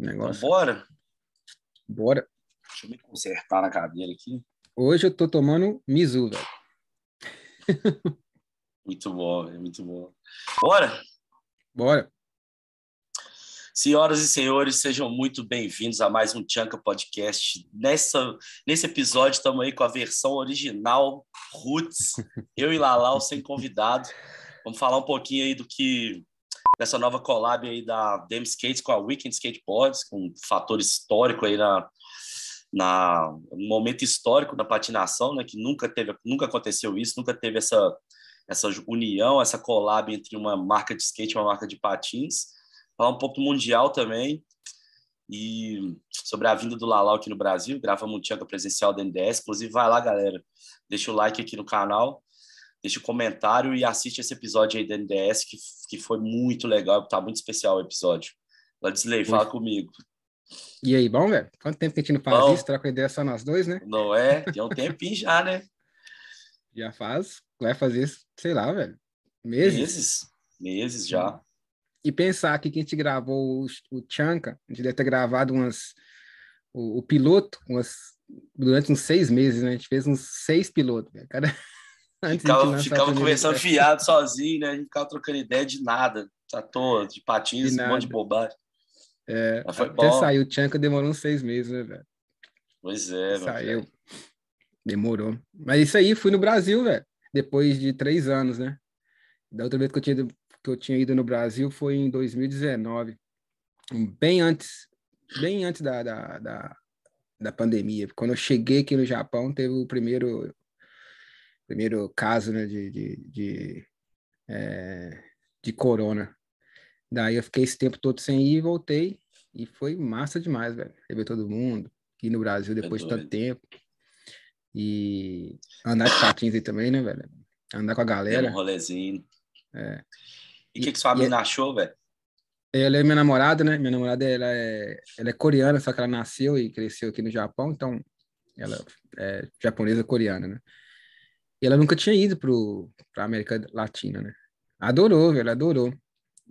Negócio. Bora? Bora. Deixa eu me consertar na cadeira aqui. Hoje eu tô tomando Mizu, velho. Muito bom, velho, muito bom. Bora? Bora. Senhoras e senhores, sejam muito bem-vindos a mais um Tchanka Podcast. Nessa, nesse episódio, estamos aí com a versão original, Roots, eu e Lalau sem convidado. Vamos falar um pouquinho aí do que dessa nova collab aí da Dem Skates com a Weekend Skateboards, um fator histórico aí na, na um momento histórico da patinação, né, que nunca teve, nunca aconteceu isso, nunca teve essa essa união, essa collab entre uma marca de skate e uma marca de patins. Falar um pouco do mundial também e sobre a vinda do Lalau aqui no Brasil, grava um Tchanka presencial da NDS, inclusive vai lá, galera, deixa o like aqui no canal, deixa o comentário e assiste esse episódio aí da NDS, que, que foi muito legal, tá muito especial o episódio. Ladisley, fala comigo. E aí, bom, velho? Quanto tempo que a gente não faz Bom. isso? Troca ideia só nós dois, né? Não é? Tem um tempinho já, né? Já faz. Vai fazer isso, sei lá, velho. Meses. Meses. Meses já. E pensar que quem a gente gravou o, o Chanka, a gente deve ter gravado umas. O, o piloto, umas, durante uns seis meses, né? A gente fez uns seis pilotos, velho. Cada, antes Ficava, ficava conversando episódio. fiado sozinho, né? A gente ficava trocando ideia de nada, à toa, de patins, De um monte de bobagem. É, Mas foi até bom. saiu o Chanka demorou uns seis meses, né, velho? Pois é, Saiu. velho. Demorou. Mas isso aí, fui no Brasil, velho. Depois de três anos, né? Da outra vez que eu tinha, ido- que eu tinha ido no Brasil foi em 2019. Bem antes, bem antes da, da, da, da pandemia. Quando eu cheguei aqui no Japão, teve o primeiro, primeiro caso, né, de, de, de, é, de corona. Daí eu fiquei esse tempo todo sem ir e voltei. E foi massa demais, velho. Rever todo mundo. Ir no Brasil depois de tanto tempo. E andar de patins aí também, né, velho? Andar com a Deu um galera. rolezinho. É. E o que, que sua E- mina achou, velho? Ela é minha namorada, né? Minha namorada, ela é, ela é coreana, só que ela nasceu e cresceu aqui no Japão, então ela é japonesa coreana, né? E ela nunca tinha ido pro, pra América Latina, né? Adorou, velho, adorou.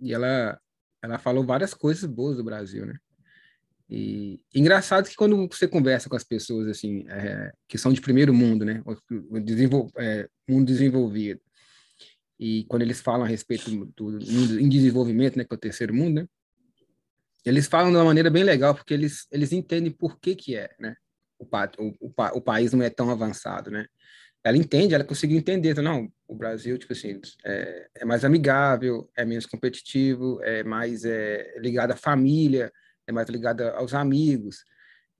E ela, ela falou várias coisas boas do Brasil, né? E engraçado que quando você conversa com as pessoas, assim, é, que são de primeiro mundo, né? O, desenvol, é, mundo desenvolvido, e quando eles falam a respeito do, do mundo em desenvolvimento, né, que é o terceiro mundo, né, eles falam de uma maneira bem legal, porque eles, eles entendem por que que é, né, o, o, o, o país não é tão avançado, né. Ela entende, ela conseguiu entender, então, não, o Brasil, tipo assim, é, é mais amigável, é menos competitivo, é mais é, ligado à família, é mais ligado aos amigos,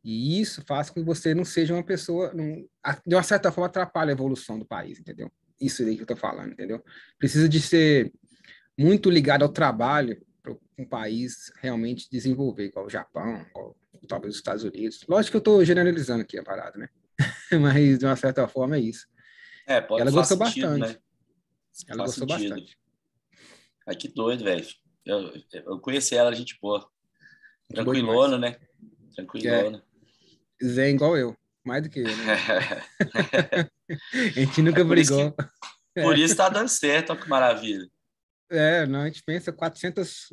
e isso faz com que você não seja uma pessoa, não, de uma certa forma, atrapalha a evolução do país, entendeu? Isso aí que eu tô falando, entendeu? Precisa de ser muito ligado ao trabalho para um país realmente desenvolver, igual o Japão, talvez os Estados Unidos. Lógico que eu estou generalizando aqui a parada, né? Mas, de uma certa forma, é isso. É, pode Ela gostou sentido, bastante. né? Ela Faz gostou sentido. bastante. Ai, que doido, velho. Eu, eu conheci ela, gente boa. Gente boa Tranquilona, né? Tranquilona. Zé igual eu, mais do que eu, né? A gente nunca É por isso brigou. Por isso tá dando certo, olha que maravilha. É, não, a gente pensa 400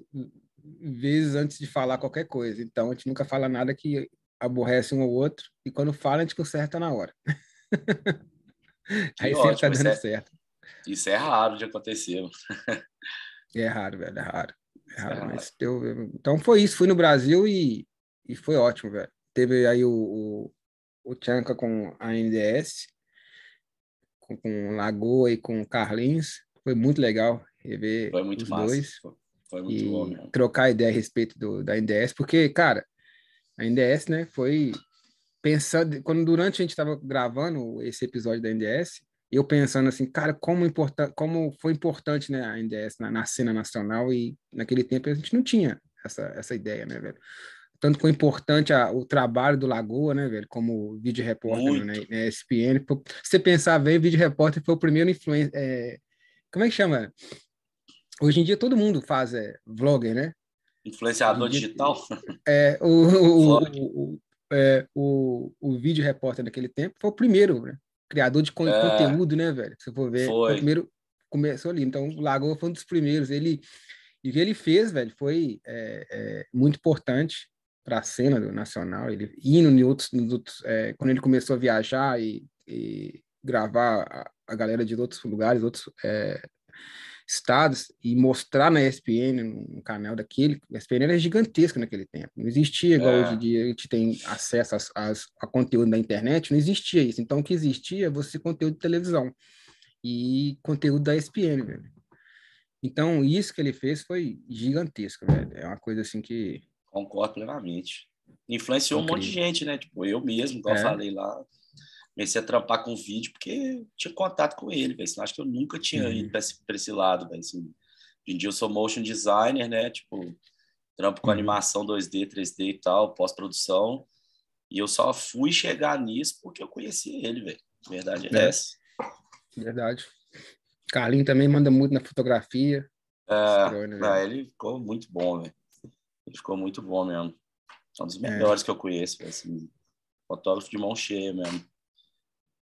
vezes antes de falar qualquer coisa. Então, a gente nunca fala nada que aborrece um ou outro. E quando fala, a gente conserta na hora. Aí sempre tá isso dando é- certo. Isso é raro de acontecer. É raro, velho, é raro. É raro, É raro. Então foi isso, fui no Brasil e, e foi ótimo, velho. Teve aí o, o, o Tchanka com a NDS, com, com Lagoa e com o Carlinhos. Foi muito legal rever Foi muito os massa. dois. Foi, foi muito e bom mesmo. trocar ideia a respeito do, da NDS, porque, cara, a NDS, né, foi pensando, quando durante a gente estava gravando esse episódio da NDS, eu pensando assim, cara, como, importa, como foi importante, né, a NDS na, na cena nacional e naquele tempo a gente não tinha essa, essa ideia, né, velho? Tanto foi importante a, o trabalho do Lagoa, né, velho, como vídeo repórter Muito. na, na ESPN. Se você pensar bem, o vídeo repórter foi o primeiro influencer, é, como é que chama? Hoje em dia todo mundo faz é, vlogger, né? Influenciador digital? É, o, o, o, o, é, o, o vídeo repórter naquele tempo foi o primeiro, né? Criador de con- É. conteúdo, né, velho? Se for ver, Foi. o primeiro começou ali. Então, o Lagoa foi um dos primeiros. Ele, e o que ele fez, velho, foi é, é, muito importante para a cena do nacional, ele indo em outros, outros é, quando ele começou a viajar e, e gravar a, a, galera de outros lugares, outros é, estados e mostrar na ESPN, no canal daquele, a ESPN era gigantesca naquele tempo, não existia igual é. hoje em dia, a gente tem acesso às, às, a conteúdo da internet, não existia isso, então o que existia você conteúdo de televisão e conteúdo da ESPN, velho. Então, isso que ele fez foi gigantesco, velho. É uma coisa assim que. Concordo plenamente. Influenciou Incrível. um monte de gente, né? Tipo, eu mesmo, igual é. eu falei lá, comecei a trampar com vídeo porque tinha contato com ele, velho. Senão acho que eu nunca tinha uhum. ido para esse, esse, lado, velho. Assim, hoje em dia eu sou motion designer, né? Tipo, trampo com uhum. animação 2D, 3D e tal, pós-produção. E eu só fui chegar nisso porque eu conheci ele, velho. Verdade é, é essa. Verdade. Carlinho também manda muito na fotografia. É, né, ele ficou muito bom, velho. Ele ficou muito bom mesmo. É um dos é. melhores é. que eu conheço, assim, fotógrafo de mão cheia mesmo.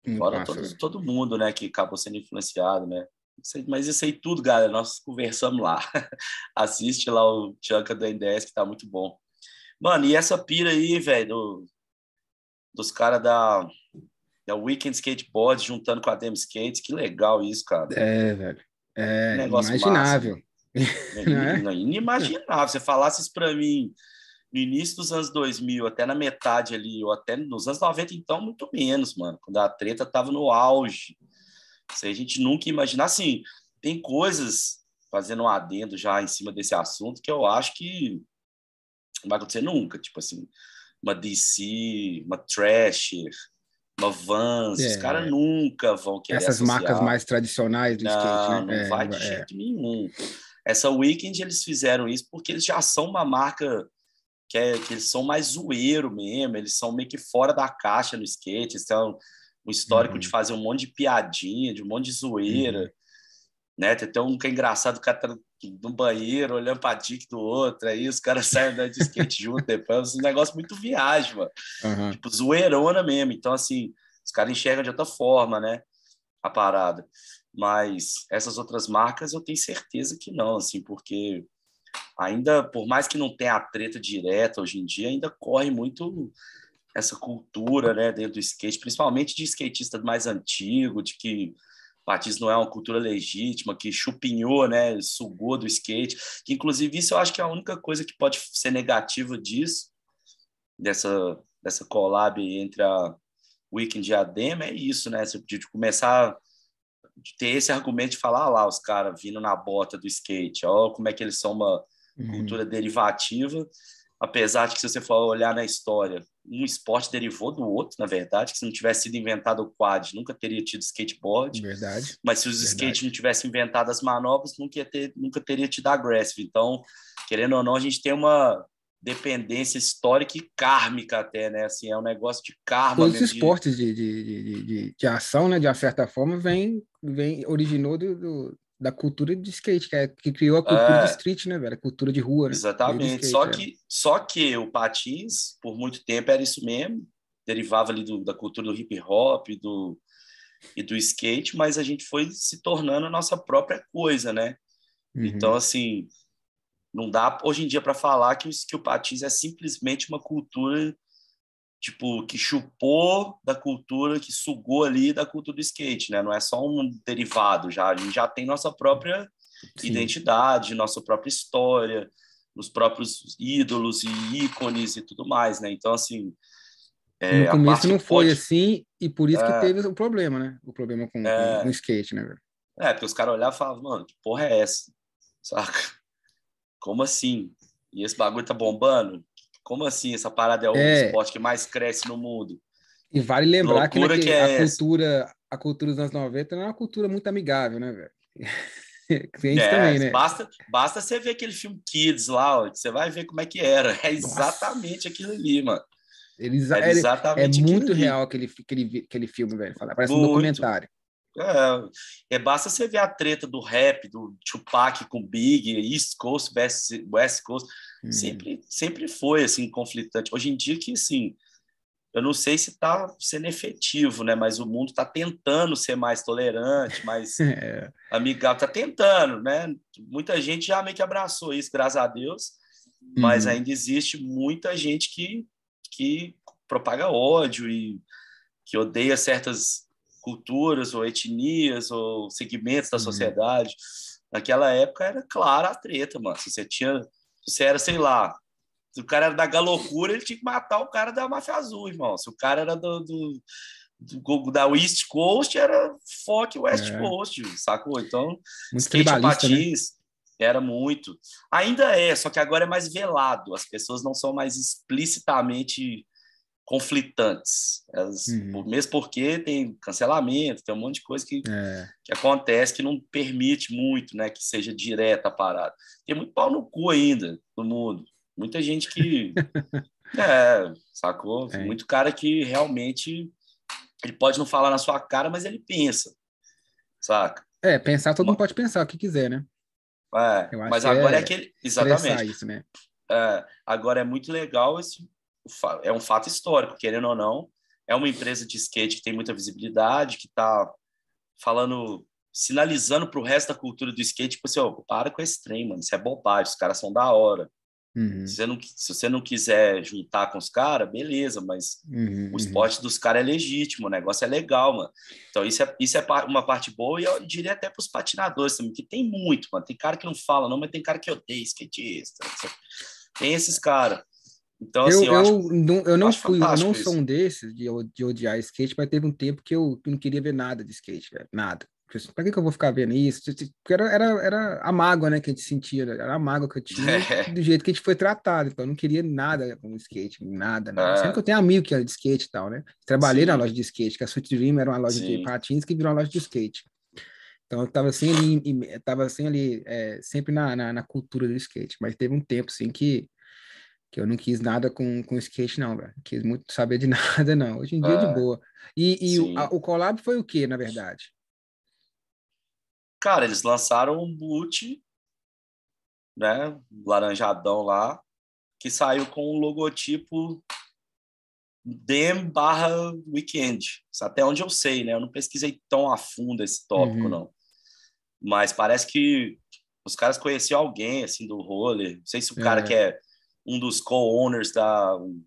Muito Fora todo, todo mundo, né, que acabou sendo influenciado, né? Mas isso aí tudo, galera, nós conversamos lá. Assiste lá o Tchanka do N10, que tá muito bom. Mano, e essa pira aí, velho, do, dos caras da o Weekend Skateboard juntando com a Dem Skate. Que legal isso, cara. É, velho. É imaginável. Massa, é? Inimaginável. Você falasse isso para mim no início dos anos 2000, até na metade ali, ou até nos anos 90, então, muito menos, mano. Quando a treta tava no auge. Isso aí a gente nunca imagina. Assim, tem coisas, fazendo um adendo já em cima desse assunto, que eu acho que não vai acontecer nunca. Tipo assim, uma DC, uma Thrasher, uma Vans, é. os caras nunca vão querer Essas associar. marcas mais tradicionais do não, skate, né? Não é, vai de é. jeito nenhum. Essa Weekend eles fizeram isso porque eles já são uma marca que, é, que eles são mais zoeiro mesmo, eles são meio que fora da caixa no skate, eles têm um, um histórico uhum. de fazer um monte de piadinha, de um monte de zoeira. Uhum. Né? Tem até um que é engraçado, o cara tá no banheiro, olhando pra dick do outro, aí os caras saem andando de skate junto depois, um negócio muito viagem, mano. Uhum. Tipo, zoeirona mesmo. Então, assim, os caras enxergam de outra forma, né? A parada. Mas essas outras marcas eu tenho certeza que não, assim, porque ainda, por mais que não tenha a treta direta hoje em dia, ainda corre muito essa cultura, né, dentro do skate, principalmente de skatista mais antigo, de que batismo não é uma cultura legítima, que chupinhou, né, sugou do skate, que inclusive isso eu acho que é a única coisa que pode ser negativa disso, dessa, dessa collab entre a Weekend e a Dema, é isso, né, de começar de ter esse argumento de falar ah lá os caras vindo na bota do skate, ó como é que eles são uma uhum. cultura derivativa, apesar de que se você for olhar na história, um esporte derivou do outro, na verdade, que se não tivesse sido inventado o quad, nunca teria tido skateboard. Verdade. Mas se os verdade. skates não tivessem inventado as manobras, nunca, ter, nunca teria tido aggressive. Então, querendo ou não, a gente tem uma dependência histórica e kármica até, né? Assim, é um negócio de karma. Todos os esportes de, de, de, de, de, ação, né, de uma certa forma, vem, vem originou do, do da cultura de skate, que, é, que criou a cultura é, de street, né, velho? A cultura de rua. Né? Exatamente. Skate, só, é. que, só que o patins, por muito tempo, era isso mesmo. Derivava ali do, da cultura do hip hop do, e do skate, mas a gente foi se tornando a nossa própria coisa, né? Uhum. Então, assim, não dá hoje em dia para falar que, que o patins é simplesmente uma cultura tipo, que chupou da cultura, que sugou ali da cultura do skate, né? Não é só um derivado, já a gente já tem nossa própria Sim. identidade, nossa própria história, os próprios ídolos e ícones e tudo mais, né? Então, assim... É, no começo não foi pode... assim, e por isso é... que teve o problema, né? O problema com, é... com o skate, né? É, porque os caras olhavam e falavam, mano, que porra é essa? Saca? Como assim? E esse bagulho tá bombando? Como assim? Essa parada é o é. esporte que mais cresce no mundo. E vale lembrar que, né, que é a cultura, a cultura dos anos 90 não é uma cultura muito amigável, né, velho? É, também, né? Basta, basta você ver aquele filme Kids lá, ó, você vai ver como é que era. É exatamente Nossa. aquilo ali, mano. Eles, é, exatamente é muito real aquele, aquele, aquele filme, velho. Parece muito. um documentário. É, é, basta você ver a treta do rap, do Tupac com Big, East Coast, West, West Coast. Uhum. Sempre, sempre foi assim conflitante. Hoje em dia que assim, eu não sei se está sendo efetivo, né? Mas o mundo está tentando ser mais tolerante, mais é. amigável, está tentando, né? Muita gente já meio que abraçou isso, graças a Deus. mas uhum. ainda existe muita gente que, que propaga ódio e que odeia certas culturas ou etnias ou segmentos da uhum. sociedade. Naquela época era clara a treta, mano. Se você tinha, se era, sei lá, se o cara era da galocura, ele tinha que matar o cara da máfia azul, irmão. Se o cara era do, do, do da East Coast, era foque West é. Coast, sacou? Então, muito skate né? patins né? era muito. Ainda é, só que agora é mais velado. As pessoas não são mais explicitamente conflitantes. Elas, uhum. Mesmo porque tem cancelamento, tem um monte de coisa que, é. que acontece que não permite muito né, que seja direta a parada. Tem muito pau no cu ainda no mundo. Muita gente que. é, sacou? É. Muito cara que realmente ele pode não falar na sua cara, mas ele pensa. Saca? É, pensar todo mundo pode pensar o que quiser, né? É, mas agora é, é aquele. Exatamente. Isso, né? É, agora é muito legal esse é um fato histórico, querendo ou não. É uma empresa de skate que tem muita visibilidade, que está falando, sinalizando para o resto da cultura do skate, tipo assim, oh, para com esse trem, mano, isso é bobagem, os caras são da hora. Uhum. Se, você não, se você não quiser juntar com os caras, beleza, mas uhum, o uhum. esporte uhum. dos caras é legítimo, o negócio é legal, mano. Então, isso é, isso é uma parte boa, e eu diria até para os patinadores também, que tem muito, mano. Tem cara que não fala, não, mas tem cara que odeia skatista. Tem esses caras. Então, assim, eu, eu, eu, não, eu não fui, eu não sou um desses de, de odiar skate, mas teve um tempo que eu, não queria ver nada de skate, velho. Nada. Assim, pra que, que eu vou ficar vendo isso? Porque era, era, era a mágoa, né, que a gente sentia, né? era a mágoa que eu tinha é. do jeito que a gente foi tratado. Então, eu não queria nada com skate, nada, nada. É. Sempre que eu tenho amigo que era de skate e tal, né? Trabalhei Sim. na loja de skate, que a Sweet Dream era uma loja Sim. de patins que virou uma loja de skate. Então, eu tava assim ali, tava assim ali, é, sempre na, na, na, cultura do skate. Mas teve um tempo, assim, que que eu não quis nada com, com skate, não, velho. Quis muito saber de nada, não. Hoje em dia, é de ah, boa. E, e o, a, o collab foi o que, na verdade? Cara, eles lançaram um boot, né, laranjadão lá, que saiu com o logotipo Dem barra Weekend. Até onde eu sei, né? Eu não pesquisei tão a fundo esse tópico, uhum. não. Mas parece que os caras conheciam alguém, assim, do roller. Não sei se o cara é. que é um dos co-owners da um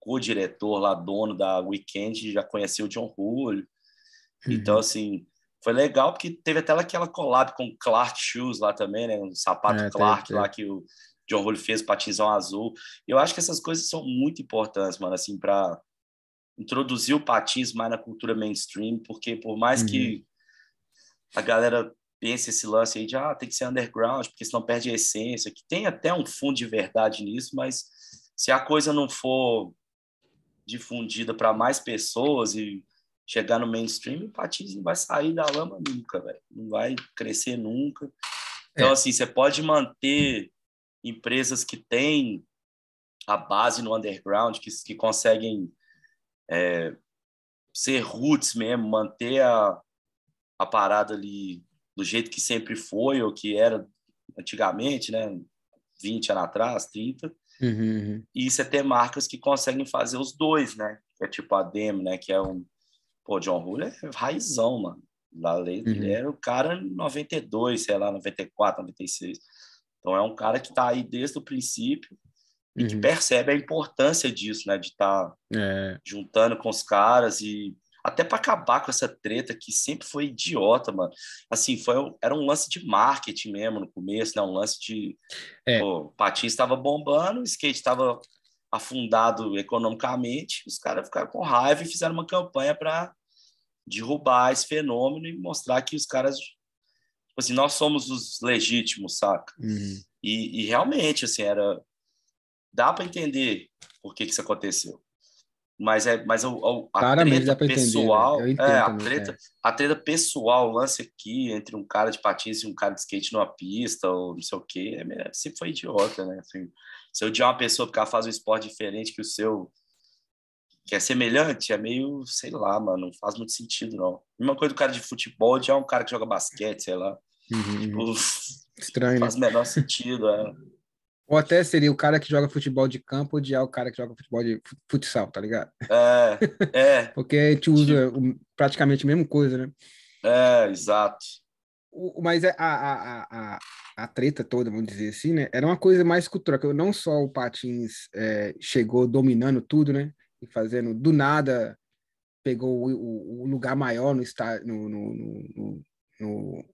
co-diretor lá, dono da Weekend, já conheceu o John Julio. Uhum. Então, assim, foi legal porque teve até aquela collab com Clark Shoes lá também, né? Um sapato é, Clark lá que o John Julio fez, patinzão azul. Eu acho que essas coisas são muito importantes, mano, assim, para introduzir o patins mais na cultura mainstream, porque por mais uhum. que a galera pensa esse lance aí de ah, tem que ser underground, porque senão perde a essência, que tem até um fundo de verdade nisso, mas se a coisa não for difundida para mais pessoas e chegar no mainstream, o patins não vai sair da lama nunca, velho. Não vai crescer nunca. Então, é. assim, você pode manter empresas que têm a base no underground, que, que conseguem é, ser roots mesmo, manter a, a parada ali do jeito que sempre foi, ou que era antigamente, né? 20 anos atrás, 30. Uhum, uhum. E você ter marcas que conseguem fazer os dois, né? Que é tipo a Dem, né? Que é um... Pô, John Hull é raizão, mano. Lei, uhum. Ele era o cara 92, sei lá, 94, 96. Então é um cara que tá aí desde o princípio e que uhum. percebe a importância disso, né? De estar tá é. juntando com os caras e até para acabar com essa treta que sempre foi idiota, mano. Assim, foi, era um lance de marketing mesmo no começo, né? Um lance de. É. Pô, o patins estava bombando, o skate estava afundado economicamente, os caras ficaram com raiva e fizeram uma campanha para derrubar esse fenômeno e mostrar que os caras. Tipo assim, nós somos os legítimos, saca? Uhum. E, e realmente, assim, era. Dá para entender por que, que isso aconteceu mas é mas o, a Claramente treta pessoal entender, né? é, a treta é. a treta pessoal o lance aqui entre um cara de patins e um cara de skate numa pista ou não sei o que é, sempre foi idiota né assim, se eu odiar uma pessoa porque ela faz um esporte diferente que o seu que é semelhante é meio sei lá mano não faz muito sentido não mesma coisa do cara de futebol é um cara que joga basquete sei lá uhum, tipo, estranho faz né? o menor sentido é ou até seria o cara que joga futebol de campo odiar o cara que joga futebol de futsal, tá ligado? É, é. Porque a gente usa tipo... praticamente a mesma coisa, né? É, exato. o, mas é, a, a, a, a treta toda, vamos dizer assim, né? Era uma coisa mais cultural, que não só o Patins é, chegou dominando tudo, né? E fazendo do nada pegou o, o, o lugar maior no, no, no, no, no,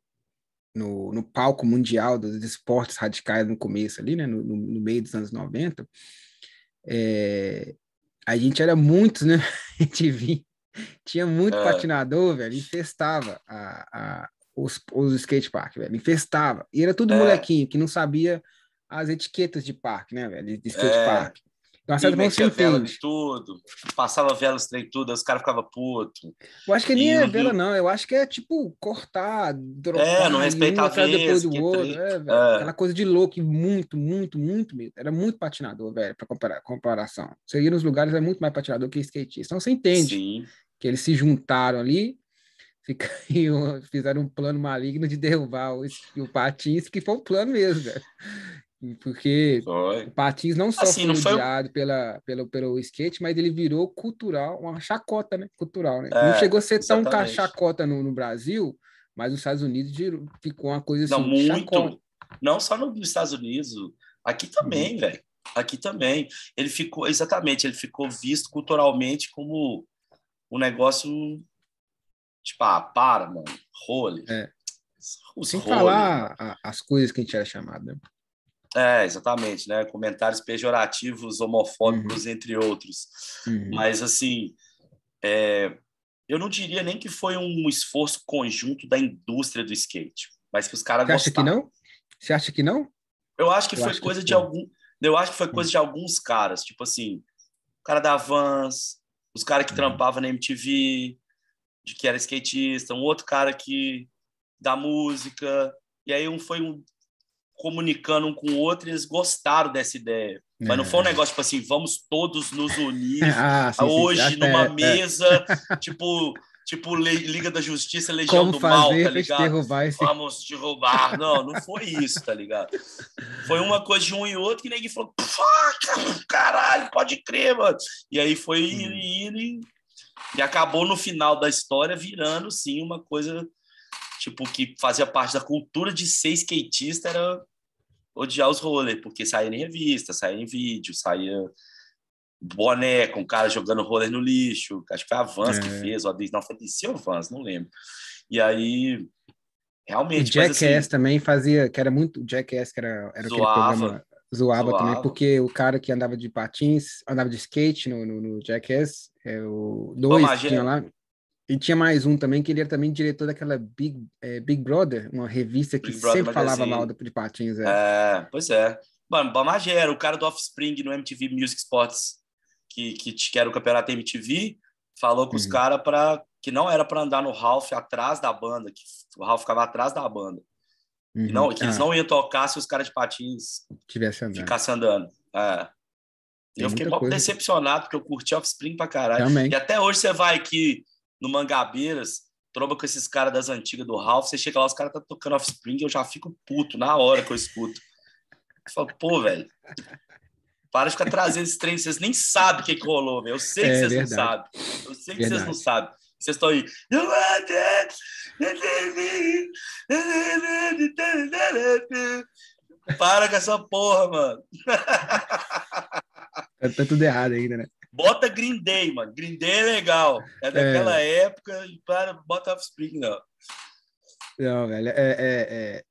no, palco mundial dos esportes radicais no começo ali, né? No, no meio dos anos 90. É, a gente era muitos, né? A gente vinha, tinha muito é. patinador, velho, infestava a, a, os, os skatepark, velho, infestava. E era tudo é. molequinho que não sabia as etiquetas de parque, né, velho, de skatepark. É. Então, certo ponto você vela de tudo, passava vela trem tudo, os caras ficavam putos. Eu acho que nem é vela, não. Eu acho que é tipo cortar, dropar. É, não respeitar um a vez, depois do outro. É, é. Aquela coisa de louco, muito, muito, muito mesmo. Era muito patinador, velho, para comparação. Você ia nos lugares é muito mais patinador que skatista. Então você entende Sim. que eles se juntaram ali fizeram um plano maligno de derrubar o, o Patins, que foi um plano mesmo, velho. Porque foi. o Patins não só assim, foi odiado foi... pela, pelo, pelo skate, mas ele virou cultural, uma chacota, né? Cultural, né? É, não chegou a ser exatamente. tão chacota no, no, Brasil, mas nos Estados Unidos ficou uma coisa assim. Não, muito. Chacota. Não só nos Estados Unidos, aqui também, uhum. velho. Aqui também. Ele ficou, exatamente, ele ficou visto culturalmente como um negócio Tipo, ah, para, mano. Role. É. Os Sem role, falar as coisas que a gente era chamado, né? É, exatamente, né? Comentários pejorativos, homofóbicos, uhum. entre outros. Uhum. Mas, assim, é, eu não diria nem que foi um esforço conjunto da indústria do skate, mas que os caras gostaram. Você acha que não? Você acha que não? Eu acho que eu foi acho coisa que de algum. Eu acho que foi coisa uhum. de alguns caras, tipo assim, o cara da Vans, os caras que uhum. trampavam na MTV, de que era skatista, um outro cara que da música, e aí um foi um comunicando um com o outro, e eles gostaram dessa ideia. É. Mas não foi um é. negócio tipo assim, vamos todos nos unir ah, sim, hoje sim. numa é, mesa, é. tipo, tipo Liga da Justiça, Legião Como do Mal, tá ligado? Derrubar esse... Vamos derrubar. Não, não foi isso, tá ligado? Foi uma coisa de um e outro que ninguém falou, caralho, pode crer, mano. E aí foi indo, indo, e acabou no final da história virando, sim, uma coisa tipo que fazia parte da cultura de ser skatista era odiar os roller, porque saía em revista, saía em vídeo, saía boné com o cara jogando roller no lixo. Acho que foi a Vans é. que fez, ou não foi DC ou Vans, não lembro. E aí, realmente. O Jackass assim, também fazia, que era muito. Jackass, que era, era zoava, aquele programa. Zoava, zoava, também, porque o cara que andava de patins, andava de skate no, no, no Jackass, é, o dois tinha lá. E tinha mais um também, que ele era também diretor daquela Big, é, Big Brother, uma revista que sempre falava mal de patins. É. é, pois é. Mano, Bamagera, o cara do Offspring no MTV Music Sports, que, que, que era o campeonato MTV, falou com uhum. os caras para que não era para andar no Ralph atrás da banda, que o Ralph ficava atrás da banda. Uhum. não, que ah. eles não iam tocar se os caras de patins Tivesse andando. ficassem andando. É. eu fiquei um pouco decepcionado, porque eu curti Offspring pra caralho. Também. E até hoje você vai aqui no Mangabeiras, tromba com esses caras das antigas do Ralph, você chega lá, os caras tá tocando Offspring, eu já fico puto na hora que eu escuto. Eu falo, pô, velho, para de ficar trazendo esse trem, vocês nem sabem o que, que rolou, velho. Eu sei que é, vocês verdade. não sabem. Eu sei que verdade. vocês não sabem. Vocês estão aí. Para com essa porra, mano. Tá, tá tudo errado ainda, né? Bota Green Day, mano. Green Day é legal. É daquela é... época e para, bota Offspring, não. Não, velho. É, é, é,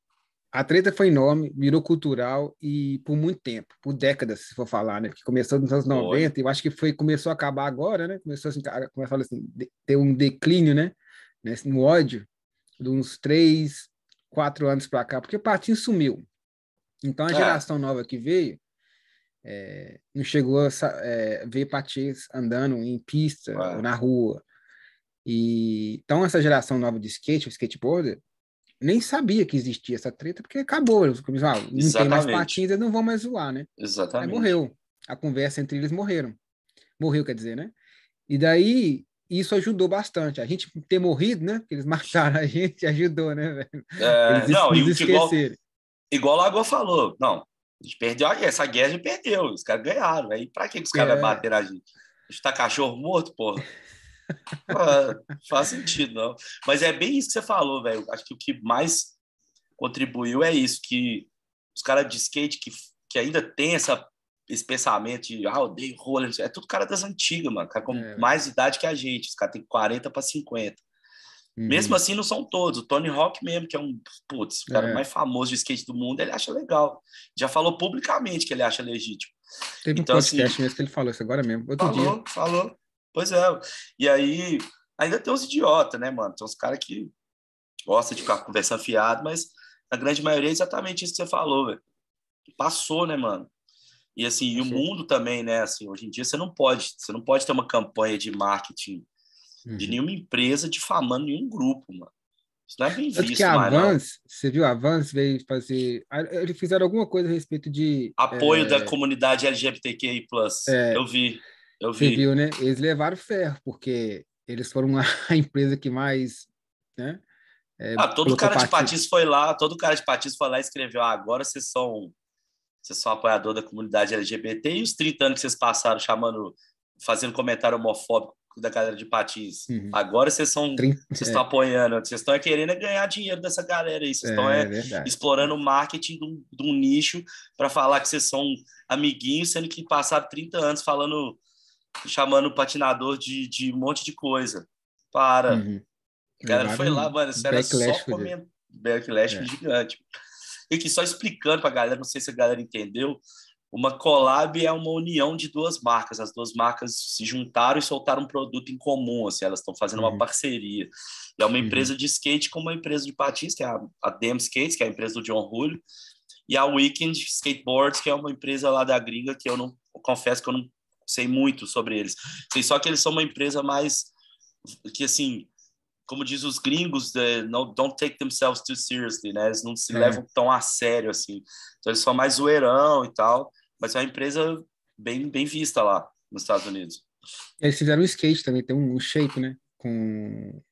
A treta foi enorme, virou cultural e por muito tempo, por décadas, se for falar, né? Porque começou nos anos 90, eu acho que foi, começou a acabar agora, né? Começou assim, começou assim, ter um declínio, né? No ódio, de uns três, quatro anos para cá, porque o partido sumiu. Então a é. geração nova que veio é, não chegou a é, ver patins andando em pista, é. na rua. E, então, essa geração nova de skate, o skateboarder, nem sabia que existia essa treta, porque acabou. Eles ah, não Exatamente. tem mais patins, eles não vão mais zoar, né? Exatamente. Aí morreu. A conversa entre eles morreram. Morreu, quer dizer, né? E daí, isso ajudou bastante. A gente ter morrido, né? Eles mataram a gente, ajudou, né, velho? É, eles não, e igual, igual a Lagoa falou, não, a gente perdeu. Essa guerra a gente perdeu. Os caras ganharam. Aí pra que os caras é. bateram a gente? A gente tá cachorro morto, porra. ah, faz sentido, não. Mas é bem isso que você falou, velho. Acho que o que mais contribuiu é isso, que os caras de skate que, que ainda tem essa, esse pensamento de, ah, odeio roller, é tudo cara das antigas, mano, cara com é. mais idade que a gente, os caras têm 40 para 50. Uhum. Mesmo assim, não são todos. O Tony Hawk mesmo, que é um, putz, o cara é. mais famoso de skate do mundo, ele acha legal. Já falou publicamente que ele acha legítimo. Teve então, um assim, podcast assim, mesmo que ele falou isso agora mesmo, outro falou, dia. Falou, Pois é. E aí, ainda tem uns idiotas, né, mano? Tem uns caras que gostam de ficar conversando fiado, mas a grande maioria é exatamente isso que você falou, velho. Passou, né, mano? E assim, e o mundo também, né? Assim, hoje em dia você não pode, você não pode ter uma campanha de marketing uhum. de nenhuma empresa difamando nenhum grupo, mano. Isso não é bem visto, que a Avance, você viu, a Avance veio fazer. Eles fizeram alguma coisa a respeito de. Apoio é... da comunidade LGBTQI. É... Eu vi. Eu vi. Você viu, né? Eles levaram ferro, porque eles foram a empresa que mais. Né? É, ah, todo cara de patins foi lá, todo cara de patins foi lá e escreveu: ah, agora vocês são, vocês são apoiador da comunidade LGBT e os 30 anos que vocês passaram chamando, fazendo comentário homofóbico da galera de patins. Uhum. Agora vocês são, 30, vocês é. estão apoiando, vocês estão querendo ganhar dinheiro dessa galera aí, vocês é, estão é, explorando o marketing de um, nicho para falar que vocês são amiguinhos, sendo que passaram 30 anos falando, chamando o patinador de, de um monte de coisa. Para. Uhum. O cara foi lá, mano, isso era só comentar. Backlash é. gigante. E que só explicando para a galera, não sei se a galera entendeu, uma collab é uma união de duas marcas. As duas marcas se juntaram e soltaram um produto em comum. Assim, elas estão fazendo uhum. uma parceria. É uma uhum. empresa de skate com uma empresa de patins, que é a, a Dem Skates, que é a empresa do John Julio, e a Weekend Skateboards, que é uma empresa lá da gringa que eu não confesso que eu não sei muito sobre eles. Sei só que eles são uma empresa mais que assim, como diz os gringos, uh, no, don't take themselves too seriously, né? Eles não se é. levam tão a sério assim. Então eles são mais zoeirão e tal mas é uma empresa bem, bem vista lá nos Estados Unidos. Eles fizeram um skate também, tem um shape, né? Com,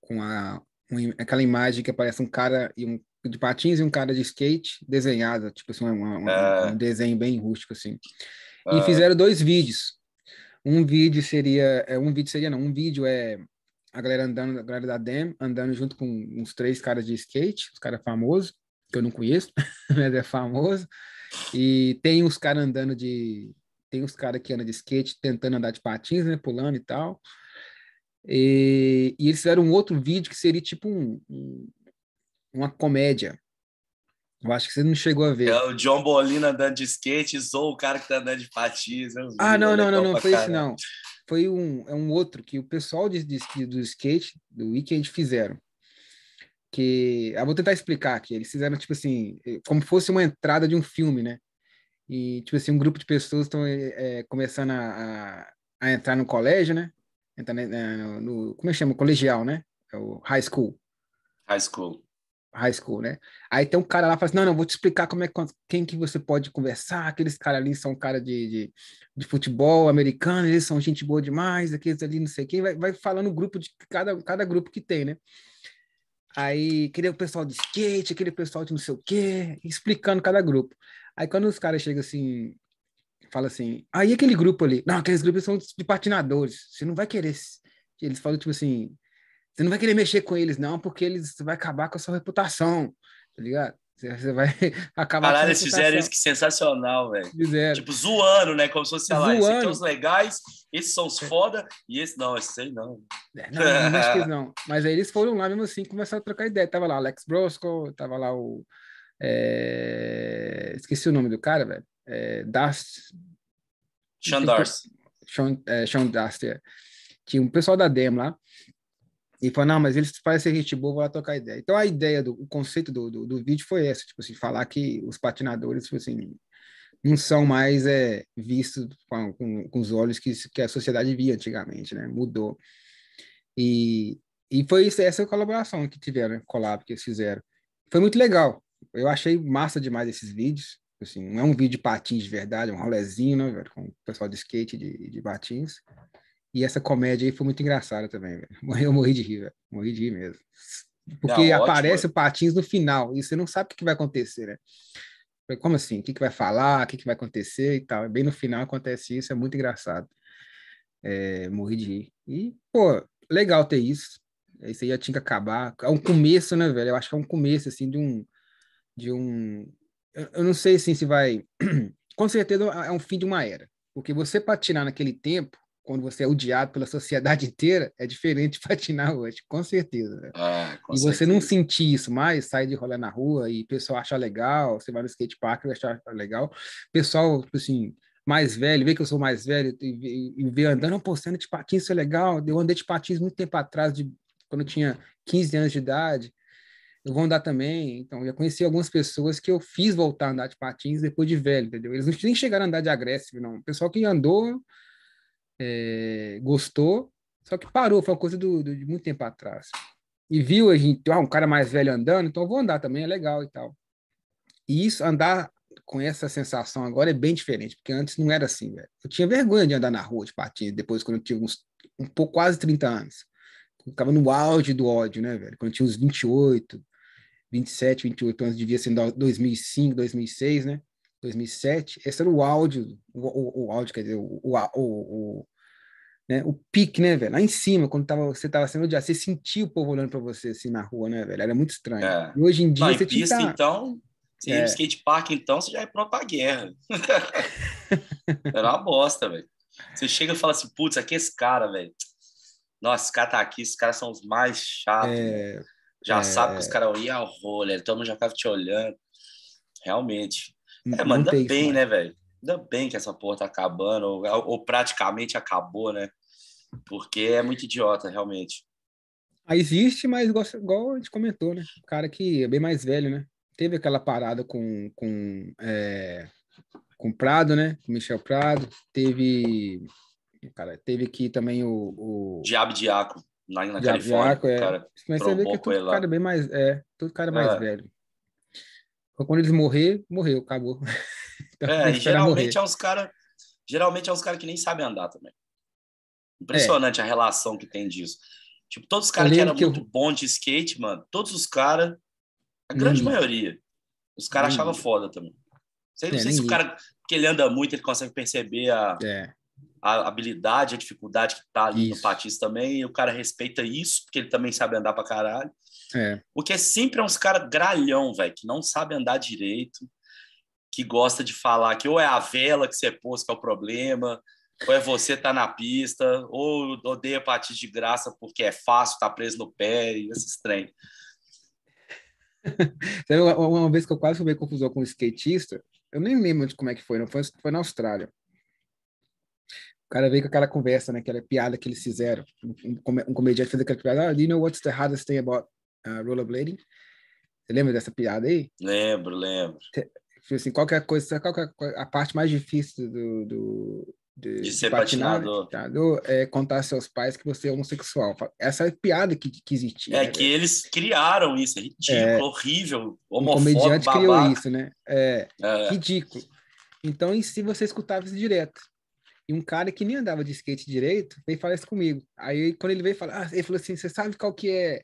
com a, um, aquela imagem que aparece um cara e um de patins e um cara de skate desenhado, tipo assim, uma, uma, é... um desenho bem rústico assim. E é... fizeram dois vídeos. Um vídeo seria, é, um vídeo seria não, um vídeo é a galera andando, a galera da Dem andando junto com uns três caras de skate, os caras famosos, que eu não conheço, mas é famoso. E tem uns caras andando de. Tem uns caras que andam de skate tentando andar de patins, né? Pulando e tal. E, e eles fizeram um outro vídeo que seria tipo um, um, uma comédia. Eu acho que você não chegou a ver. É o John Bolina andando de skate ou o cara que tá andando de patins. Né? Ah, não, não, não, não, foi isso não. Foi um, é um outro que o pessoal de, de, do skate, do Weekend, fizeram que eu vou tentar explicar aqui. Eles fizeram tipo assim, eh, como fosse uma entrada de um filme, né? E tipo assim, um grupo de pessoas estão é, eh, eh, começando a, a, a, entrar no colégio, né? Entrar no, no, como é que chama? Colegial, né? É o high school. High school. High school, né? Aí tem um cara lá que fala assim, não, não, vou te explicar como é quem que você pode conversar. Aqueles caras ali são cara de, de, de, futebol americano, eles são gente boa demais, aqueles ali não sei quem. Vai, vai falando o grupo de cada, cada grupo que tem, né? Aí aquele o pessoal de skate, aquele pessoal de não sei o quê, explicando cada grupo. Aí quando os caras chegam assim, fala assim, aí aquele grupo ali, não, aqueles grupos são de patinadores, você não vai querer. Eles falam tipo assim, você não vai querer mexer com eles, não, porque eles vai acabar com a sua reputação, tá ligado? Você vai acabar Caralho, eles fizeram isso, que sensacional, velho. Fizeram. Tipo, zoando, né? Como se fosse, sei lá, esses aqui são os legais, esses são os é. foda, e esse não, esse aí não. É, não, não, acho que não. Mas aí eles foram lá mesmo assim, começaram a trocar ideia. Tava lá Alex Brosco, tava lá o... É... Esqueci o nome do cara, velho. É, Dust... Sean Darcy. Sean, é, Sean Dust, é. Tinha um pessoal da Dem lá. E falou, não, mas eles parecem gente boa, vou lá trocar ideia. Então a ideia, do, o conceito do, do, do, vídeo foi essa, tipo assim, falar que os patinadores, tipo assim, não são mais é, vistos com, com, com, os olhos que, que a sociedade via antigamente, né? Mudou. E, e foi isso, essa colaboração que tiveram, collab que eles fizeram. Foi muito legal. Eu achei massa demais esses vídeos. Assim, não é um vídeo de patins de verdade, é um rolezinho, né, com o pessoal de skate de, de patins. E essa comédia aí foi muito engraçada também, velho. Eu morri de rir, velho. Morri de rir mesmo. Porque não, aparece o Patins no final e você não sabe o que vai acontecer, né? Como assim? O que, que vai falar? O que, que vai acontecer e tal. Bem no final acontece isso, é muito engraçado. É, morri de rir. E, pô, legal ter isso. Isso aí já tinha que acabar. É um começo, né, velho? Eu acho que é um começo, assim, de um... De um... Eu não sei, assim, se vai... Com certeza é um fim de uma era. Porque você patinar naquele tempo, quando você é odiado pela sociedade inteira, é diferente de patinar hoje, com certeza. Né? Ah, com e certeza. você não sentir isso mais, sair de rolar na rua e o pessoal achar legal, você vai no skate park e achar legal. O pessoal, tipo assim, mais velho, vê que eu sou mais velho e, e, e vê andando, pô, você anda de patins, isso é legal. Eu andei de patins muito tempo atrás, de, quando eu tinha 15 anos de idade. Eu vou andar também. Então, eu já conheci algumas pessoas que eu fiz voltar a andar de patins depois de velho, entendeu? Eles não nem chegaram a andar de agressivo, não. O pessoal que andou, é, gostou, só que parou, foi uma coisa do, do, de muito tempo atrás. E viu a gente, ah, um cara mais velho andando, então vou andar também, é legal e tal. E isso, andar com essa sensação agora é bem diferente, porque antes não era assim, velho. Eu tinha vergonha de andar na rua de patins, depois quando eu tinha uns, um pouco, quase 30 anos. Eu ficava no auge do ódio, né, velho? Quando eu tinha uns 28, 27, 28 anos, devia ser em 2005, 2006, né? 2007, esse era o áudio, o, o, o áudio, quer dizer, o, o, o, né, o pique, né, velho? Lá em cima, quando tava, você tava sendo odiado, você sentia o povo olhando para você assim na rua, né, velho? Era muito estranho. É. E hoje em dia Não, você em pista, tá... então, se é. ir no skate park, então, você já é pronto pra guerra. era uma bosta, velho. Você chega e fala assim, putz, aqui é esse cara, velho. Nossa, esse cara tá aqui, esses caras são os mais chatos. É... Já é... sabe que os caras iam ao rolê, todo mundo já tava te olhando. Realmente. É, mas ainda bem, isso, né, velho? Ainda bem que essa porra tá acabando, ou, ou, praticamente acabou, né? Porque é muito idiota, realmente. Ah, existe, mas igual, igual a gente comentou, né? O cara que é bem mais velho, né? Teve aquela parada com, com, é, com Prado, né? Com Michel Prado. Teve. Cara, teve aqui também o. o... Diabo Diaco, na, na Diabo Califórnia. Diaco, é. Cara mas você vê que é tudo cara bem mais. É, tudo cara mais é. velho. Quando eles morrer, morreu, acabou. então, é, geralmente é uns caras. Geralmente é uns caras que nem sabem andar também. Impressionante é. a relação que tem disso. Tipo, todos os caras que eram que muito eu... bons de skate, mano, todos os caras, a grande hum. maioria, os caras achavam foda também. Sei, não é, sei se o cara, que ele anda muito, ele consegue perceber a, é. a habilidade, a dificuldade que tá ali isso. no patins também, e o cara respeita isso, porque ele também sabe andar pra caralho. É. Porque sempre é uns caras gralhão, velho, que não sabe andar direito, que gosta de falar que ou é a vela que você pôs que é o problema, ou é você tá na pista, ou odeia patins de graça porque é fácil, tá preso no pé, e esses trem. uma, uma vez que eu quase fui confusão com um skatista, eu nem lembro de como é que foi, não foi, foi na Austrália. O cara veio com aquela conversa, né? Aquela piada que eles fizeram. Um, um comediante fez aquela piada. Ah, do you know what's the hardest thing about uh, rollerblading. Você lembra dessa piada aí? Lembro, lembro. Tipo assim, qual é a coisa, qual é a parte mais difícil do, do de, de, ser patinador. patinador é contar aos seus pais que você é homossexual. Essa é a piada que, que existia. É né, que eles criaram isso, é ridículo, é, horrível, homofóbico, O comediante babaca. criou isso, né? É, é, ridículo. Então, e se você escutava isso direto? E um cara que nem andava de skate direito veio falar isso comigo. Aí, quando ele veio falar, ah, ele falou assim: você sabe qual que é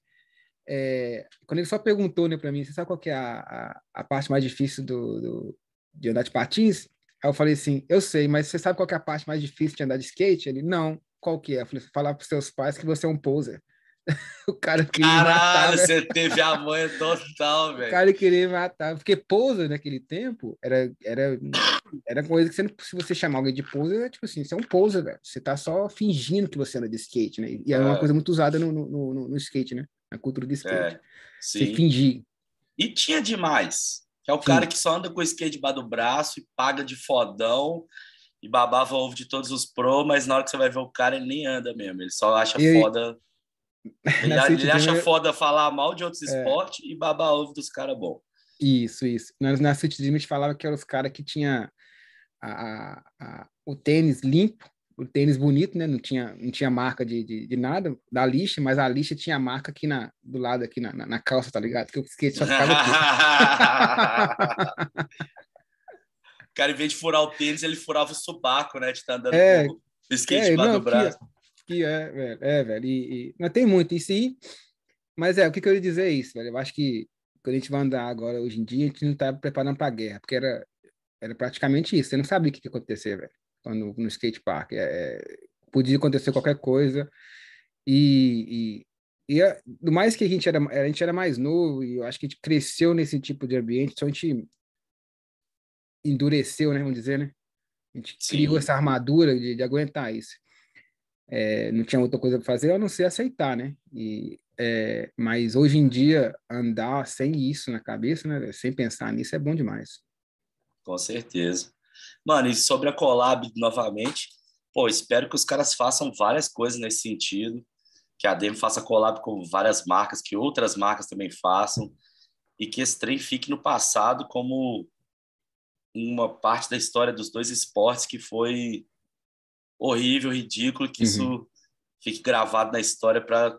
é, quando ele só perguntou né, para mim, você sabe qual é a, a, a parte mais difícil do, do, de andar de patins? Aí eu falei assim, eu sei, mas você sabe qual é a parte mais difícil de andar de skate? Ele, não, qual que é? Eu falei, falar para seus pais que você é um poser. o cara queria Caralho, matar, você teve a manha total, velho. O cara queria matar, porque poser naquele tempo era, era, era coisa que você não, se você chamar alguém de poser, é tipo assim, você é um poser, velho. Você tá só fingindo que você anda de skate, né? E é, é uma coisa muito usada no, no, no, no skate, né? Na cultura do skate. É, Você fingir. E tinha demais. Que é o sim. cara que só anda com o skate debaixo do braço e paga de fodão e babava ovo de todos os pro, mas na hora que você vai ver o cara, ele nem anda mesmo. Ele só acha foda. Ele, ele acha foda falar mal de outros é. esportes e babar ovo dos caras bom. Isso, isso. Na, na City Dream a gente falava que eram os caras que tinha a, a, a, o tênis limpo, o tênis bonito, né? Não tinha, não tinha marca de, de, de, nada da lixa, mas a lixa tinha marca aqui na, do lado, aqui na, na, na calça, tá ligado? Que o skate só ficava aqui. o cara, em vez de furar o tênis, ele furava o subaco, né? De estar tá andando é, com o skate é, lá do braço. Que, é, velho, é, velho. E, e, não tem muito isso aí, mas é, o que, que eu ia dizer é isso, velho. Eu acho que quando a gente vai andar agora, hoje em dia, a gente não tá preparando pra guerra, porque era, era praticamente isso. Você não sabia o que, que ia acontecer, velho no, no skate park. É, é, podia acontecer qualquer coisa. E, e, e do mais que a gente era, a gente era mais novo e eu acho que a gente cresceu nesse tipo de ambiente, então a gente endureceu, né, vamos dizer, né? A gente Sim. criou essa armadura de, de aguentar isso. É, não tinha outra coisa para fazer a não ser aceitar, né? E, é, mas hoje em dia, andar sem isso na cabeça, né? Sem pensar nisso é bom demais. Com certeza. Mano, e sobre a collab novamente, pô, espero que os caras façam várias coisas nesse sentido que a Demo faça collab com várias marcas, que outras marcas também façam, e que esse trem fique no passado como uma parte da história dos dois esportes que foi horrível, ridículo, que uhum. isso fique gravado na história para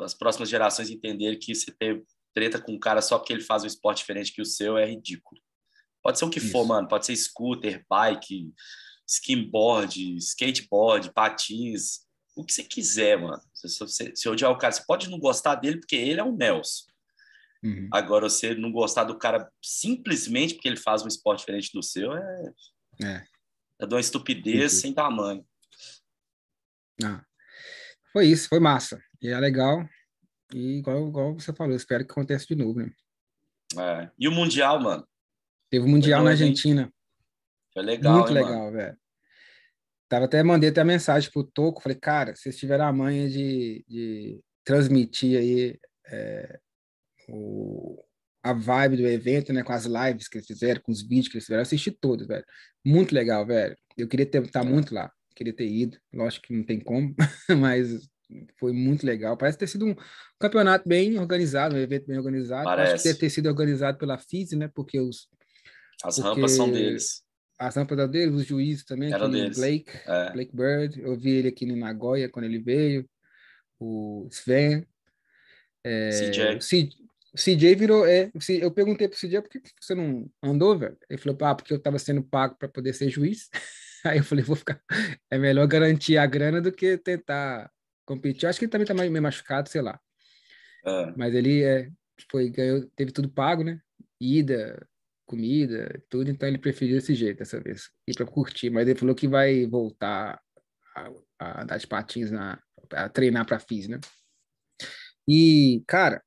as próximas gerações entenderem que você ter treta com um cara só porque ele faz um esporte diferente que o seu é ridículo. Pode ser o que isso. for, mano. Pode ser scooter, bike, skimboard, skateboard, patins, o que você quiser, mano. Se, se, se odiar o cara, você pode não gostar dele porque ele é um Nelson. Uhum. Agora, você não gostar do cara simplesmente porque ele faz um esporte diferente do seu é. É, é de uma estupidez sem tamanho. Ah, foi isso, foi massa. E é legal. E igual, igual você falou, espero que aconteça de novo, né? É. E o Mundial, mano? Teve o Mundial na Argentina. Foi legal, Muito hein, legal, velho. Tava até mandei até mensagem pro Toco, falei, cara, vocês tiveram a manha de, de transmitir aí é, o, a vibe do evento, né, com as lives que eles fizeram, com os vídeos que eles fizeram, eu assisti todos, velho. Muito legal, velho. Eu queria estar tá muito lá, queria ter ido, lógico que não tem como, mas foi muito legal. Parece ter sido um campeonato bem organizado, um evento bem organizado. Parece. Acho que deve ter sido organizado pela FISE, né, porque os as rampas são deles a rampa dele, os juízes também, Era deles. Blake, é. Blake Bird, eu vi ele aqui no Nagoya quando ele veio, o Sven, é, CJ. O CJ virou, é, eu perguntei pro CJ por que você não andou, velho? Ele falou, ah, porque eu tava sendo pago para poder ser juiz. Aí eu falei, vou ficar, é melhor garantir a grana do que tentar competir. Eu acho que ele também tá meio machucado, sei lá. É. Mas ele é, foi, ganhou, teve tudo pago, né? Ida, comida, tudo, então ele preferiu desse jeito dessa vez, ir para curtir, mas ele falou que vai voltar a, a dar de patins, na, a treinar para FIS, né? E, cara,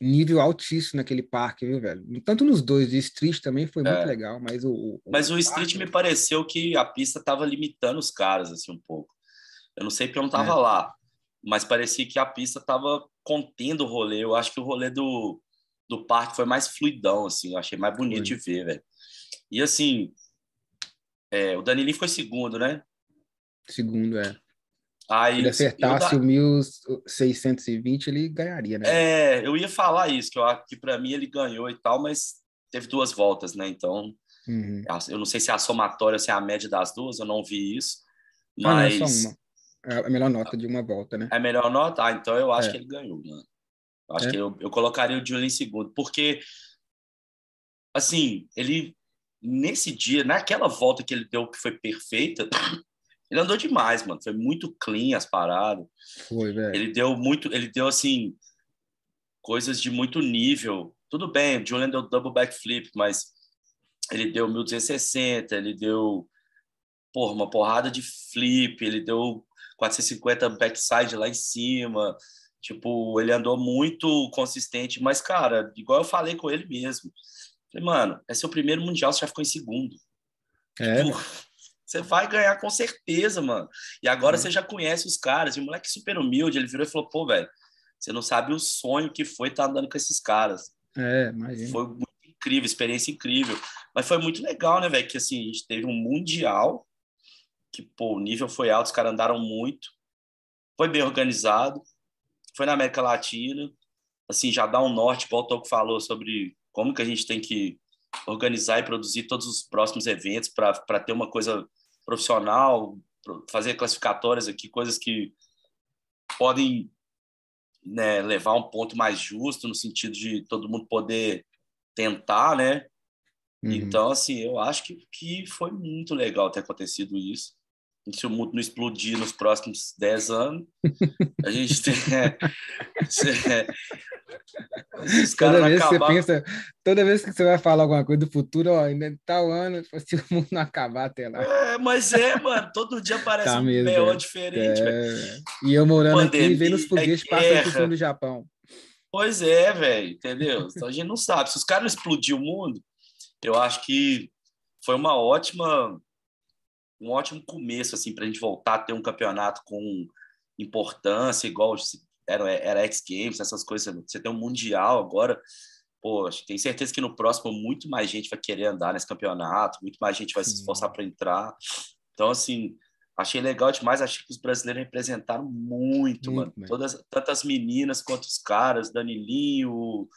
nível altíssimo naquele parque, viu, velho? Tanto nos dois, de Street também foi muito é. legal, mas o, o Mas o, Street me pareceu que a pista tava limitando os caras, assim, um pouco. Eu não sei porque eu não tava é. lá, mas parecia que a pista tava contendo o rolê. Eu acho que o rolê do, do parque foi mais fluidão, assim, eu achei mais bonito de ver, velho. E assim, é, o Danilinho foi segundo, né? Segundo, é. Aí, Se ele acertasse da... o 1620, ele ganharia, né? É, eu ia falar isso, que eu acho que para mim ele ganhou e tal, mas teve duas voltas, né? Então, uhum. eu não sei se é a somatória, se é a média das duas, eu não vi isso. Mas. Ah, não, é só uma. É a melhor nota de uma volta, né? É a melhor nota? Ah, então eu acho é. que ele ganhou, mano. Acho é. que eu, eu colocaria o Julian em segundo, porque, assim, ele, nesse dia, naquela volta que ele deu, que foi perfeita, ele andou demais, mano. Foi muito clean as paradas. Foi, velho. Ele deu muito, ele deu, assim, coisas de muito nível. Tudo bem, o Julian deu double backflip, mas ele deu 1260, ele deu, porra, uma porrada de flip, ele deu 450 backside lá em cima. Tipo, ele andou muito consistente, mas, cara, igual eu falei com ele mesmo. Falei, mano, é seu primeiro mundial, você já ficou em segundo. É. Tipo, você vai ganhar com certeza, mano. E agora é. você já conhece os caras. E o moleque super humilde, ele virou e falou, pô, velho, você não sabe o sonho que foi estar tá andando com esses caras. É, imagina. Foi muito incrível, experiência incrível. Mas foi muito legal, né, velho? Que assim, a gente teve um mundial que, pô, o nível foi alto, os caras andaram muito. Foi bem organizado foi na América Latina, assim, já dá um norte, o Toco falou, sobre como que a gente tem que organizar e produzir todos os próximos eventos para ter uma coisa profissional, fazer classificatórias aqui, coisas que podem né, levar um ponto mais justo, no sentido de todo mundo poder tentar, né? Uhum. Então, assim, eu acho que, que foi muito legal ter acontecido isso. Se o mundo não explodir nos próximos 10 anos, a gente tem. É, os toda vez acabar... que você pensa, toda vez que você vai falar alguma coisa do futuro, ó, ainda tá o ano, se o mundo não acabar até lá. É, mas é, mano, todo dia parece tá um mesmo, diferente. É... E eu morando Pandemia, aqui, vendo os foguetes é passando por cima do Japão. Pois é, velho, entendeu? Então a gente não sabe. Se os caras explodir o mundo, eu acho que foi uma ótima um ótimo começo assim para a gente voltar a ter um campeonato com importância igual era era X Games essas coisas você tem um mundial agora pô tenho certeza que no próximo muito mais gente vai querer andar nesse campeonato muito mais gente vai Sim. se esforçar para entrar. Então assim achei legal demais achei que os brasileiros representaram muito, muito mano. Todas tantas meninas quanto os caras Danilinho o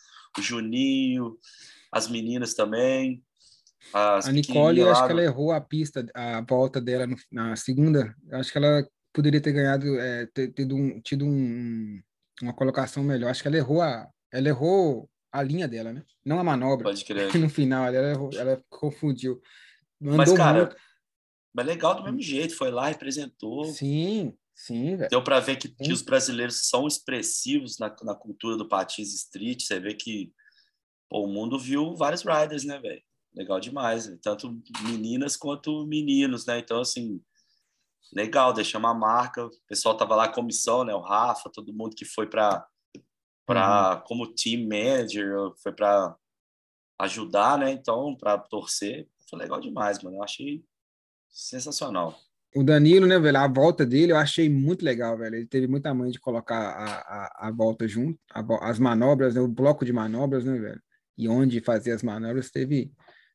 Juninho as meninas também as a Nicole, acho que ela errou a pista, a volta dela no, na segunda. Acho que ela poderia ter ganhado, é, ter, tido, um, tido um, uma colocação melhor. Acho que ela errou a, ela errou a linha dela, né? Não a manobra. Pode crer. no final ela, errou, ela confundiu. Mandou mas, cara, muito. mas legal do mesmo jeito. Foi lá, representou. Sim, sim, velho. Deu para ver que, que, os brasileiros são expressivos na, na cultura do patins street. Você vê que pô, o mundo viu vários riders, né, velho? Legal demais, tanto meninas quanto meninos, né? Então, assim, legal, deixar uma marca. O pessoal tava lá, comissão, né? O Rafa, todo mundo que foi para para uhum. como team manager, foi para ajudar, né? Então, para torcer, foi legal demais, mano. Eu achei sensacional. O Danilo, né, velho? A volta dele eu achei muito legal, velho. Ele teve muita mãe de colocar a, a, a volta junto, a, as manobras, né? o bloco de manobras, né, velho? E onde fazer as manobras teve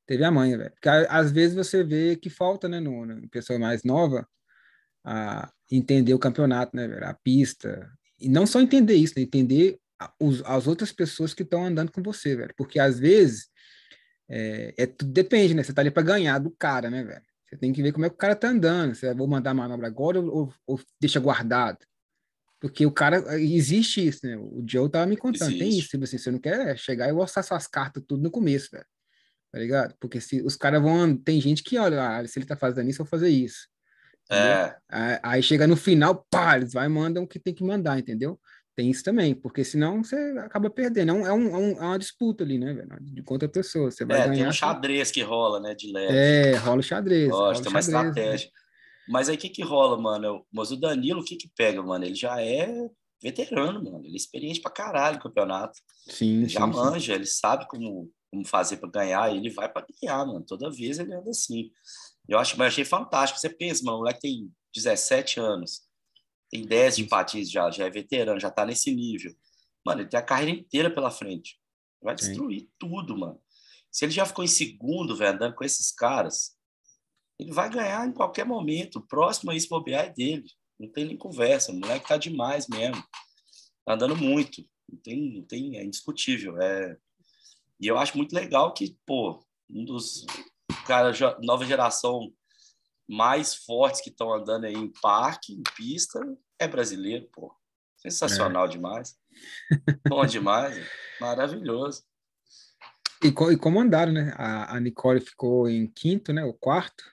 teve a manha, velho. Porque às vezes você vê que falta, né, no, no pessoa mais nova, a entender o campeonato, né, velho? A pista. E não só entender isso, né? Entender os, as outras pessoas que estão andando com você, velho. Porque às vezes é, é tudo depende, né? Você tá ali para ganhar do cara, né, velho? Você tem que ver como é que o cara tá andando. Se vou mandar a manobra agora ou, ou, deixa guardado. Porque o cara, existe isso, né? O Joe tava me contando, existe. tem isso. Tipo assim, você não quer chegar e mostrar suas cartas tudo no começo, velho tá ligado? Porque se os caras vão. Tem gente que olha, ah, se ele tá fazendo isso, eu vou fazer isso. É. Aí, chega no final, pá, eles vai e mandam o que tem que mandar, entendeu? Tem isso também, porque senão você acaba perdendo. É, um, é, um, é, é uma disputa ali, né, velho? De contra a pessoa. Você vai é, ganhar. Tem um xadrez que rola, né, de leve. É, rola o xadrez. Gosta, tem uma estratégia. Né? Mas aí o que que rola, mano? Mas o Danilo, o que que pega, mano? Ele já é veterano, mano. Ele é experiente pra caralho no campeonato. Sim, ele já sim, manja, sim. ele sabe como como fazer para ganhar, ele vai para ganhar, mano. Toda vez ele anda assim. Eu acho, mas achei fantástico. Você pensa, mano, o moleque tem 17 anos, tem 10 de patins já, já é veterano, já tá nesse nível. Mano, ele tem a carreira inteira pela frente. Vai destruir Sim. tudo, mano. Se ele já ficou em segundo, velho, andando com esses caras, ele vai ganhar em qualquer momento. O próximo a esse bobear é dele. Não tem nem conversa. O moleque tá demais mesmo. Tá andando muito. Não tem, não tem, é indiscutível. É, e eu acho muito legal que, pô, um dos caras, nova geração mais fortes que estão andando aí em parque, em pista, é brasileiro, pô. Sensacional é. demais. Bom demais. Maravilhoso. E, e como andaram, né? A, a, Nicole ficou em quinto, né? O quarto.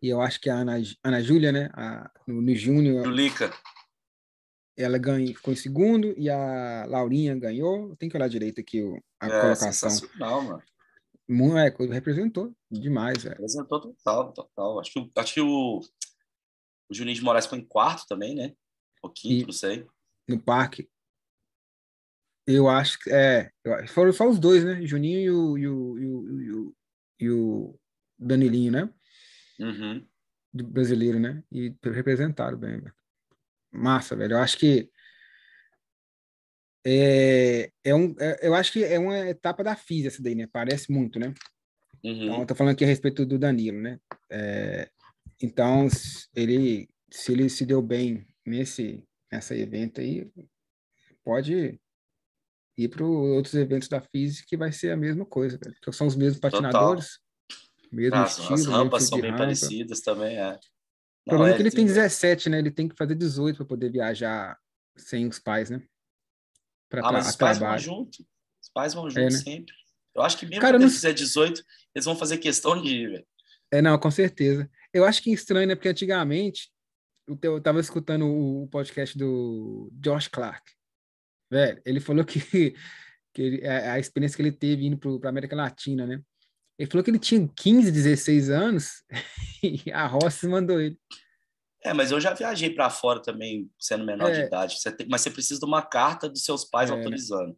E eu acho que a Ana, Ana Júlia, né? A, no, no Júnior. Julica ela ganha, ficou em segundo e a Laurinha ganhou. Tem que olhar direito aqui o, a é, colocação. Sensacional, mano. É, representou demais, velho. Representou total, total. Acho que, acho que o, o Juninho de Moraes foi em quarto também, né? O quinto, e, não sei. No parque. Eu acho que é. Foram só os dois, né? Juninho e o, e o, e o, e o, e o Danilinho, né? Uhum. Do brasileiro, né? E representaram bem, velho massa, velho. Eu acho que é, é um, é, eu acho que é uma etapa da FIS essa daí, né? Parece muito, né? Uhum. Então, eu tô falando aqui a respeito do Danilo, né? É, então, ele, se ele se deu bem nesse, nessa evento aí, pode ir para outros eventos da FIS que vai ser a mesma coisa, velho. Porque são os mesmos patinadores, Total. mesmo ah, estilo. As rampas são bem rampa. parecidas também, é. O problema é, que ele tem 17, né? Ele tem que fazer 18 para poder viajar sem os pais, né? Pra ah, mas os pais trabalho. vão junto. Os pais vão junto é, né? sempre. Eu acho que mesmo Cara, quando não... ele fizer 18, eles vão fazer questão de ir, velho. É, não, com certeza. Eu acho que é estranho, né? Porque antigamente eu tava escutando o podcast do Josh Clark. Velho, ele falou que, que a, a experiência que ele teve indo para a América Latina, né? Ele falou que ele tinha 15, 16 anos e a Rossi mandou ele. É, mas eu já viajei para fora também, sendo menor é. de idade. Você tem, mas você precisa de uma carta dos seus pais é. autorizando,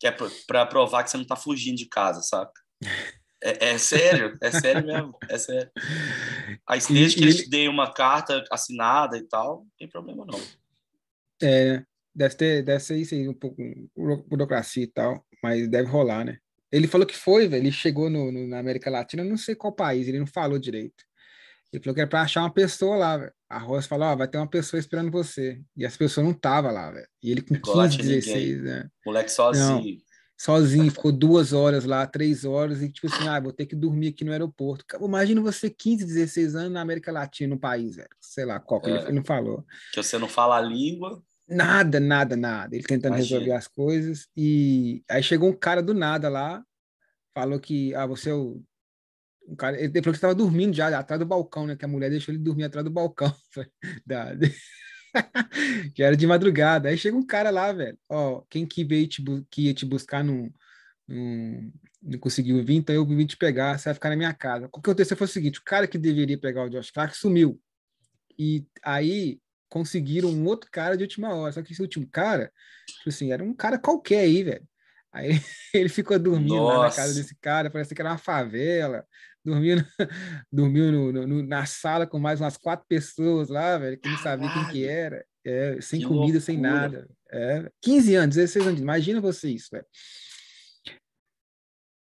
que é para provar que você não está fugindo de casa, saca? É, é, sério, é sério mesmo, é sério. Aí desde que eles te deem uma carta assinada e tal, não tem problema não. É, deve ter, deve ser isso aí, um pouco burocracia e tal, mas deve rolar, né? Ele falou que foi, velho, ele chegou no, no, na América Latina, não sei qual país, ele não falou direito. Ele falou que era para achar uma pessoa lá, velho. A Rosa falou, ó, oh, vai ter uma pessoa esperando você. E as pessoas não estavam lá, velho. E ele com Ficou 15, 16, né? Moleque sozinho. Não, sozinho, ficou duas horas lá, três horas, e tipo assim, ah, vou ter que dormir aqui no aeroporto. Imagina você, 15, 16 anos na América Latina, no país, velho. Sei lá qual que é, ele não falou. Que você não fala a língua. Nada, nada, nada. Ele tentando Imagina. resolver as coisas. E aí chegou um cara do nada lá, falou que, ah, você é o. Um cara, ele falou que estava dormindo já atrás do balcão, né? Que a mulher deixou ele dormir atrás do balcão. da, que era de madrugada. Aí chega um cara lá, velho. Ó, quem que veio te, que ia te buscar não, não, não conseguiu vir, então eu vim te pegar, você vai ficar na minha casa. O que aconteceu foi o seguinte: o cara que deveria pegar o Josh Clark sumiu. E aí conseguiram um outro cara de última hora. Só que esse último cara, tipo assim, era um cara qualquer aí, velho. Aí ele ficou dormindo lá na casa desse cara, parece que era uma favela. Dormiu, dormiu no, no, na sala com mais umas quatro pessoas lá, velho, que não sabia quem que era. É, sem que comida, loucura. sem nada. É, 15 anos, 16 anos. Imagina você isso, velho.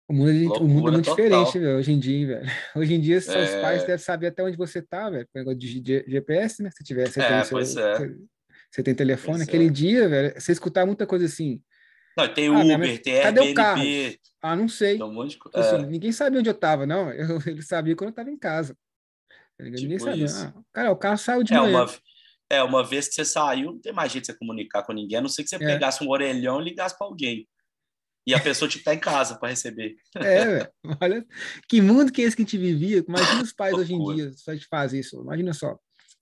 O mundo, é o mundo é muito total. diferente, velho, hoje em dia, velho. Hoje em dia, seus é... pais devem saber até onde você tá, velho, com negócio de GPS, né? Se tiver, você, é, tem, seu, é. você tem telefone. Pois Aquele é. dia, velho, você escutar muita coisa assim. Não, tem ah, Uber, tem Cadê Airbnb. O carro? Ah, não sei. Um monte de... Tipo assim, é. ninguém sabia onde eu tava, não. Eu, ele sabia quando eu tava em casa. Ninguém tipo sabia. Ah, cara, o carro saiu de é manhã. Uma... É, uma vez que você saiu, não tem mais jeito de você comunicar com ninguém, a não ser que você pegasse um orelhão e ligasse para alguém. E a pessoa tipo, tá em casa para receber. É, velho. Olha, que mundo que é esse que a gente vivia. Imagina os pais hoje em dia só de fazer isso. Imagina só.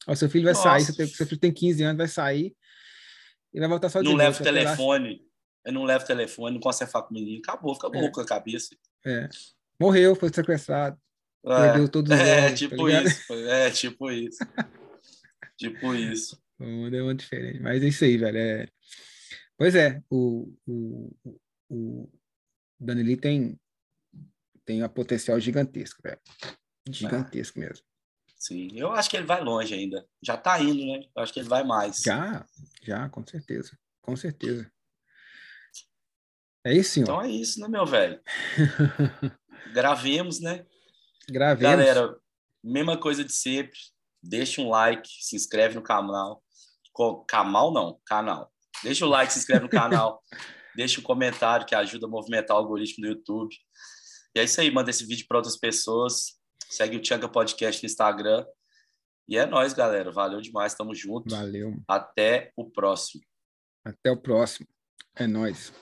O seu filho vai Nossa. sair, seu, seu filho tem 15 anos, vai sair e vai voltar só de Não leva o telefone. Eu não levo o telefone, não consegue falar com o menino. Acabou, fica é. com a cabeça. É. Morreu, foi sequestrado. É. Perdeu todos os É, olhos, tá tipo tá isso. É, tipo isso. tipo isso. O mundo é muito diferente. Mas é isso aí, velho. É... Pois é, o, o, o Danili tem, tem um potencial gigantesco, velho. Gigantesco ah, mesmo. Sim, eu acho que ele vai longe ainda. Já tá indo, né? Eu acho que ele vai mais. Já, já, com certeza. Com certeza. É isso, senhor? Então é isso, né, meu velho? Gravemos, né? Gravemos. Galera, mesma coisa de sempre. Deixa um like, se inscreve no canal. Canal não, canal. Deixa o like, se inscreve no canal. deixa um comentário que ajuda a movimentar o algoritmo do YouTube. E é isso aí, manda esse vídeo para outras pessoas. Segue o Tchanka Podcast no Instagram. E é nóis, galera. Valeu demais, tamo junto. Valeu. Até o próximo. Até o próximo. É nóis.